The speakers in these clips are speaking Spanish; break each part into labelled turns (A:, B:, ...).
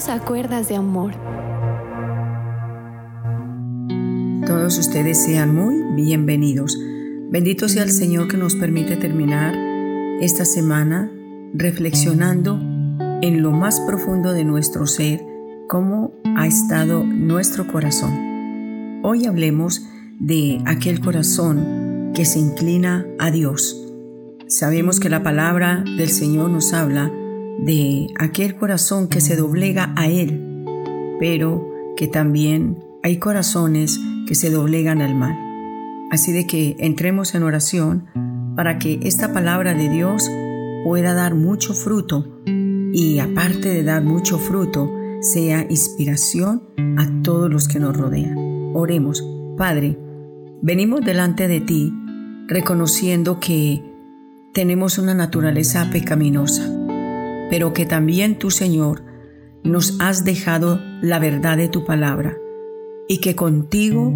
A: Bienvenidos a Cuerdas de Amor.
B: Todos ustedes sean muy bienvenidos. Bendito sea el Señor que nos permite terminar esta semana reflexionando en lo más profundo de nuestro ser, cómo ha estado nuestro corazón. Hoy hablemos de aquel corazón que se inclina a Dios. Sabemos que la palabra del Señor nos habla de aquel corazón que se doblega a Él, pero que también hay corazones que se doblegan al mal. Así de que entremos en oración para que esta palabra de Dios pueda dar mucho fruto y aparte de dar mucho fruto, sea inspiración a todos los que nos rodean. Oremos, Padre, venimos delante de ti reconociendo que tenemos una naturaleza pecaminosa pero que también tú, Señor, nos has dejado la verdad de tu palabra y que contigo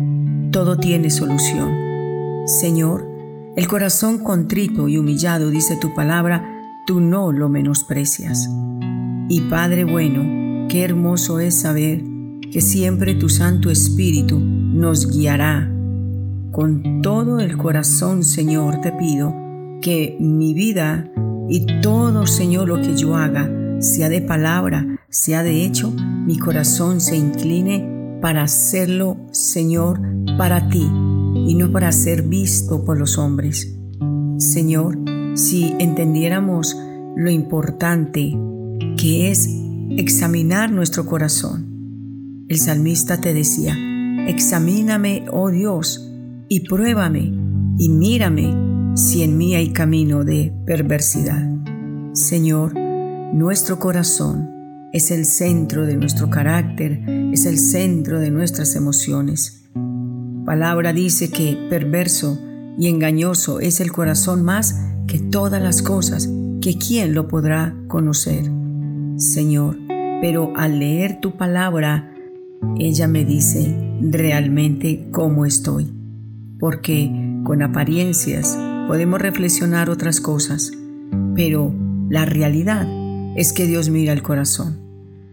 B: todo tiene solución. Señor, el corazón contrito y humillado, dice tu palabra, tú no lo menosprecias. Y Padre bueno, qué hermoso es saber que siempre tu Santo Espíritu nos guiará. Con todo el corazón, Señor, te pido que mi vida y todo, Señor, lo que yo haga, sea de palabra, sea de hecho, mi corazón se incline para hacerlo, Señor, para ti y no para ser visto por los hombres. Señor, si entendiéramos lo importante que es examinar nuestro corazón. El salmista te decía, examíname, oh Dios, y pruébame, y mírame si en mí hay camino de perversidad. Señor, nuestro corazón es el centro de nuestro carácter, es el centro de nuestras emociones. Palabra dice que perverso y engañoso es el corazón más que todas las cosas, que quién lo podrá conocer. Señor, pero al leer tu palabra, ella me dice realmente cómo estoy, porque con apariencias podemos reflexionar otras cosas, pero la realidad es que Dios mira el corazón.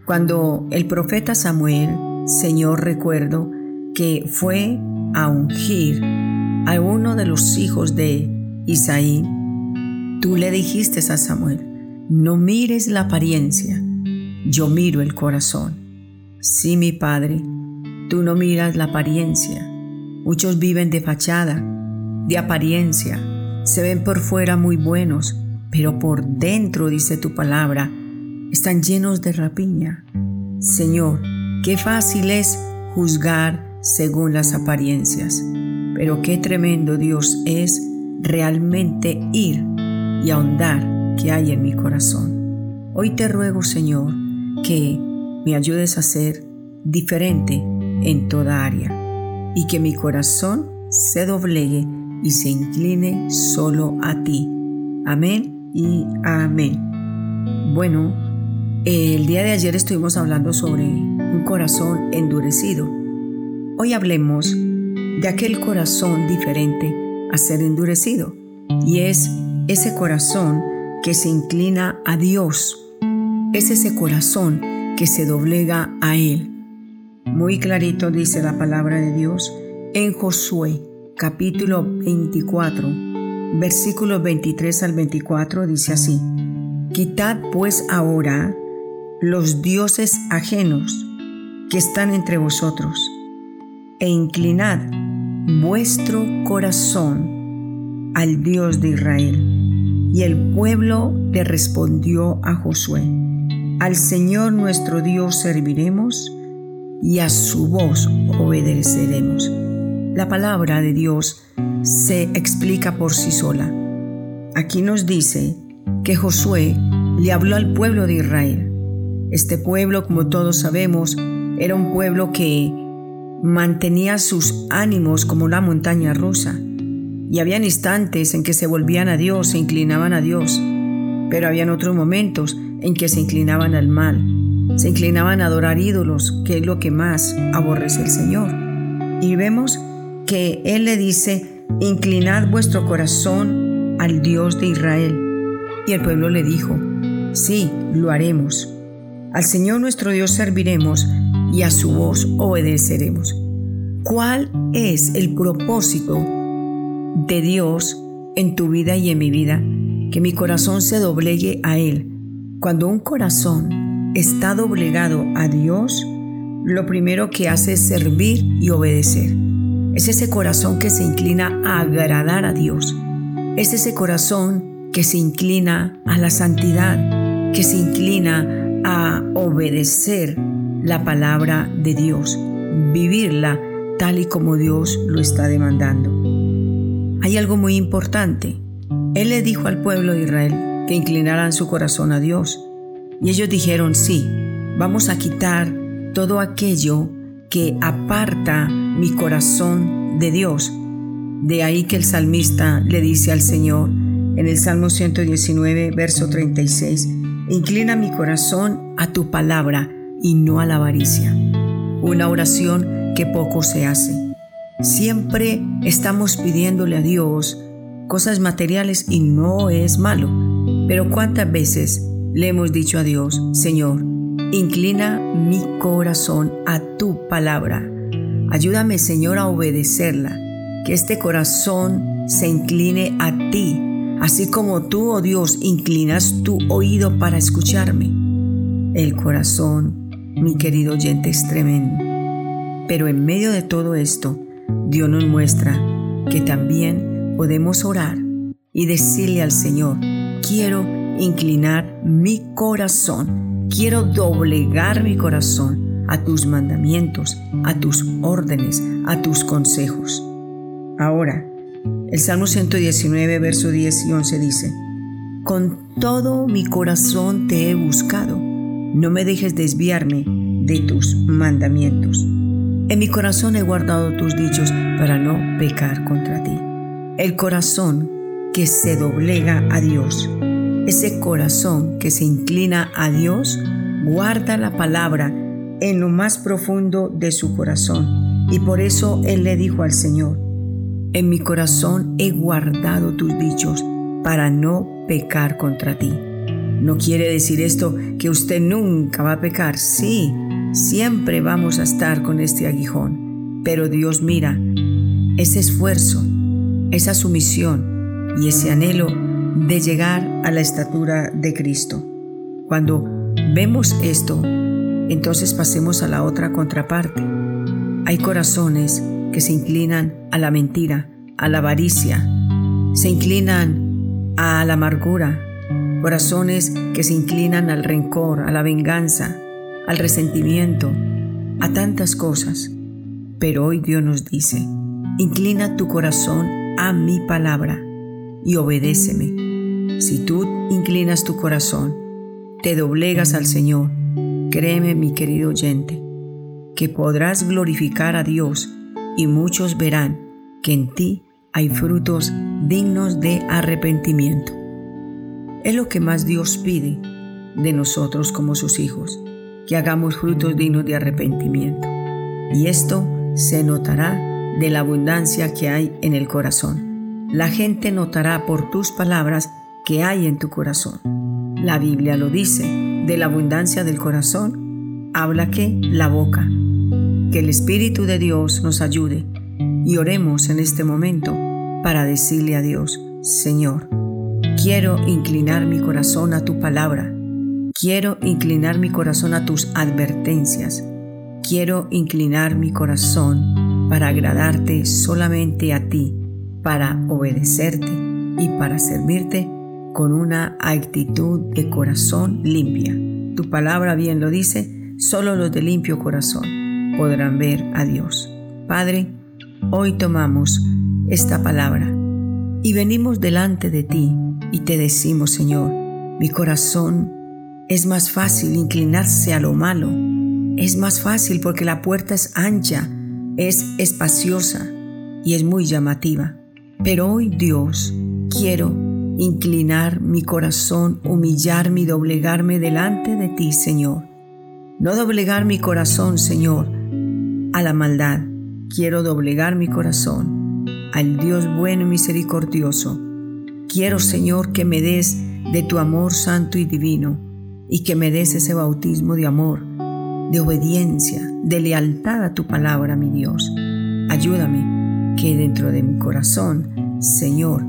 B: Cuando el profeta Samuel, Señor recuerdo, que fue a ungir a uno de los hijos de Isaí, tú le dijiste a Samuel, no mires la apariencia, yo miro el corazón. Sí, mi padre, tú no miras la apariencia. Muchos viven de fachada, de apariencia, se ven por fuera muy buenos, pero por dentro, dice tu palabra, están llenos de rapiña. Señor, qué fácil es juzgar según las apariencias, pero qué tremendo Dios es realmente ir y ahondar que hay en mi corazón. Hoy te ruego, Señor, que me ayudes a ser diferente en toda área y que mi corazón se doblegue y se incline solo a ti. Amén y amén. Bueno, el día de ayer estuvimos hablando sobre un corazón endurecido. Hoy hablemos de aquel corazón diferente a ser endurecido y es ese corazón que se inclina a Dios. Es ese corazón que se doblega a Él. Muy clarito dice la palabra de Dios en Josué capítulo 24, versículos 23 al 24 dice así, Quitad pues ahora los dioses ajenos que están entre vosotros, e inclinad vuestro corazón al Dios de Israel. Y el pueblo le respondió a Josué, Al Señor nuestro Dios serviremos y a su voz obedeceremos. La palabra de Dios se explica por sí sola. Aquí nos dice que Josué le habló al pueblo de Israel. Este pueblo, como todos sabemos, era un pueblo que mantenía sus ánimos como una montaña rusa. Y habían instantes en que se volvían a Dios, se inclinaban a Dios, pero habían otros momentos en que se inclinaban al mal, se inclinaban a adorar ídolos, que es lo que más aborrece el Señor. Y vemos que Él le dice, inclinad vuestro corazón al Dios de Israel. Y el pueblo le dijo, sí, lo haremos. Al Señor nuestro Dios serviremos y a su voz obedeceremos. ¿Cuál es el propósito de Dios en tu vida y en mi vida? Que mi corazón se doblegue a Él. Cuando un corazón está doblegado a Dios, lo primero que hace es servir y obedecer. Es ese corazón que se inclina a agradar a Dios. Es ese corazón que se inclina a la santidad, que se inclina a obedecer la palabra de Dios, vivirla tal y como Dios lo está demandando. Hay algo muy importante. Él le dijo al pueblo de Israel que inclinaran su corazón a Dios. Y ellos dijeron, sí, vamos a quitar todo aquello que aparta mi corazón de Dios. De ahí que el salmista le dice al Señor en el Salmo 119, verso 36, Inclina mi corazón a tu palabra y no a la avaricia. Una oración que poco se hace. Siempre estamos pidiéndole a Dios cosas materiales y no es malo. Pero ¿cuántas veces le hemos dicho a Dios, Señor, Inclina mi corazón a tu palabra. Ayúdame, Señor, a obedecerla. Que este corazón se incline a ti, así como tú, oh Dios, inclinas tu oído para escucharme. El corazón, mi querido oyente, es tremendo. Pero en medio de todo esto, Dios nos muestra que también podemos orar y decirle al Señor, quiero inclinar mi corazón Quiero doblegar mi corazón a tus mandamientos, a tus órdenes, a tus consejos. Ahora, el Salmo 119, verso 10 y 11 dice, Con todo mi corazón te he buscado, no me dejes desviarme de tus mandamientos. En mi corazón he guardado tus dichos para no pecar contra ti. El corazón que se doblega a Dios ese corazón que se inclina a Dios guarda la palabra en lo más profundo de su corazón. Y por eso Él le dijo al Señor, en mi corazón he guardado tus dichos para no pecar contra ti. No quiere decir esto que usted nunca va a pecar. Sí, siempre vamos a estar con este aguijón. Pero Dios mira ese esfuerzo, esa sumisión y ese anhelo de llegar a la estatura de Cristo. Cuando vemos esto, entonces pasemos a la otra contraparte. Hay corazones que se inclinan a la mentira, a la avaricia, se inclinan a la amargura, corazones que se inclinan al rencor, a la venganza, al resentimiento, a tantas cosas. Pero hoy Dios nos dice, inclina tu corazón a mi palabra y obedéceme si tú inclinas tu corazón, te doblegas al Señor, créeme mi querido oyente, que podrás glorificar a Dios y muchos verán que en ti hay frutos dignos de arrepentimiento. Es lo que más Dios pide de nosotros como sus hijos, que hagamos frutos dignos de arrepentimiento. Y esto se notará de la abundancia que hay en el corazón. La gente notará por tus palabras que hay en tu corazón. La Biblia lo dice, de la abundancia del corazón habla que la boca. Que el Espíritu de Dios nos ayude y oremos en este momento para decirle a Dios, Señor, quiero inclinar mi corazón a tu palabra, quiero inclinar mi corazón a tus advertencias, quiero inclinar mi corazón para agradarte solamente a ti, para obedecerte y para servirte con una actitud de corazón limpia. Tu palabra bien lo dice, solo los de limpio corazón podrán ver a Dios. Padre, hoy tomamos esta palabra y venimos delante de ti y te decimos, Señor, mi corazón es más fácil inclinarse a lo malo. Es más fácil porque la puerta es ancha, es espaciosa y es muy llamativa. Pero hoy Dios quiero inclinar mi corazón, humillarme y doblegarme delante de ti, Señor. No doblegar mi corazón, Señor, a la maldad. Quiero doblegar mi corazón al Dios bueno y misericordioso. Quiero, Señor, que me des de tu amor santo y divino y que me des ese bautismo de amor, de obediencia, de lealtad a tu palabra, mi Dios. Ayúdame que dentro de mi corazón, Señor,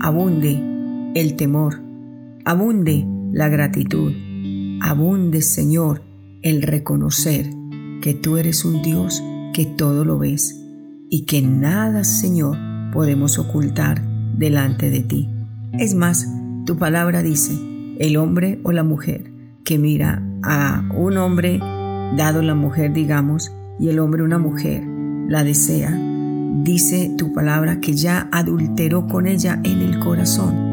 B: abunde el temor, abunde la gratitud, abunde, Señor, el reconocer que tú eres un Dios que todo lo ves y que nada, Señor, podemos ocultar delante de ti. Es más, tu palabra dice, el hombre o la mujer que mira a un hombre, dado la mujer, digamos, y el hombre una mujer, la desea, dice tu palabra que ya adulteró con ella en el corazón.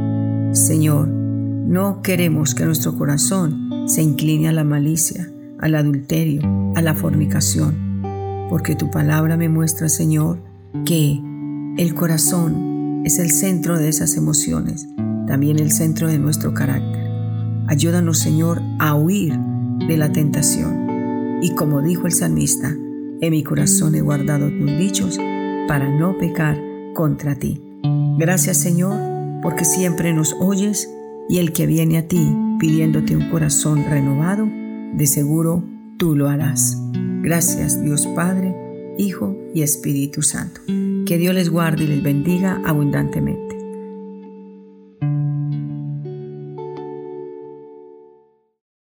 B: Señor, no queremos que nuestro corazón se incline a la malicia, al adulterio, a la fornicación, porque tu palabra me muestra, Señor, que el corazón es el centro de esas emociones, también el centro de nuestro carácter. Ayúdanos, Señor, a huir de la tentación. Y como dijo el salmista, en mi corazón he guardado tus dichos para no pecar contra ti. Gracias, Señor, porque siempre nos oyes y el que viene a ti pidiéndote un corazón renovado, de seguro tú lo harás. Gracias, Dios Padre, Hijo y Espíritu Santo. Que Dios les guarde y les bendiga abundantemente.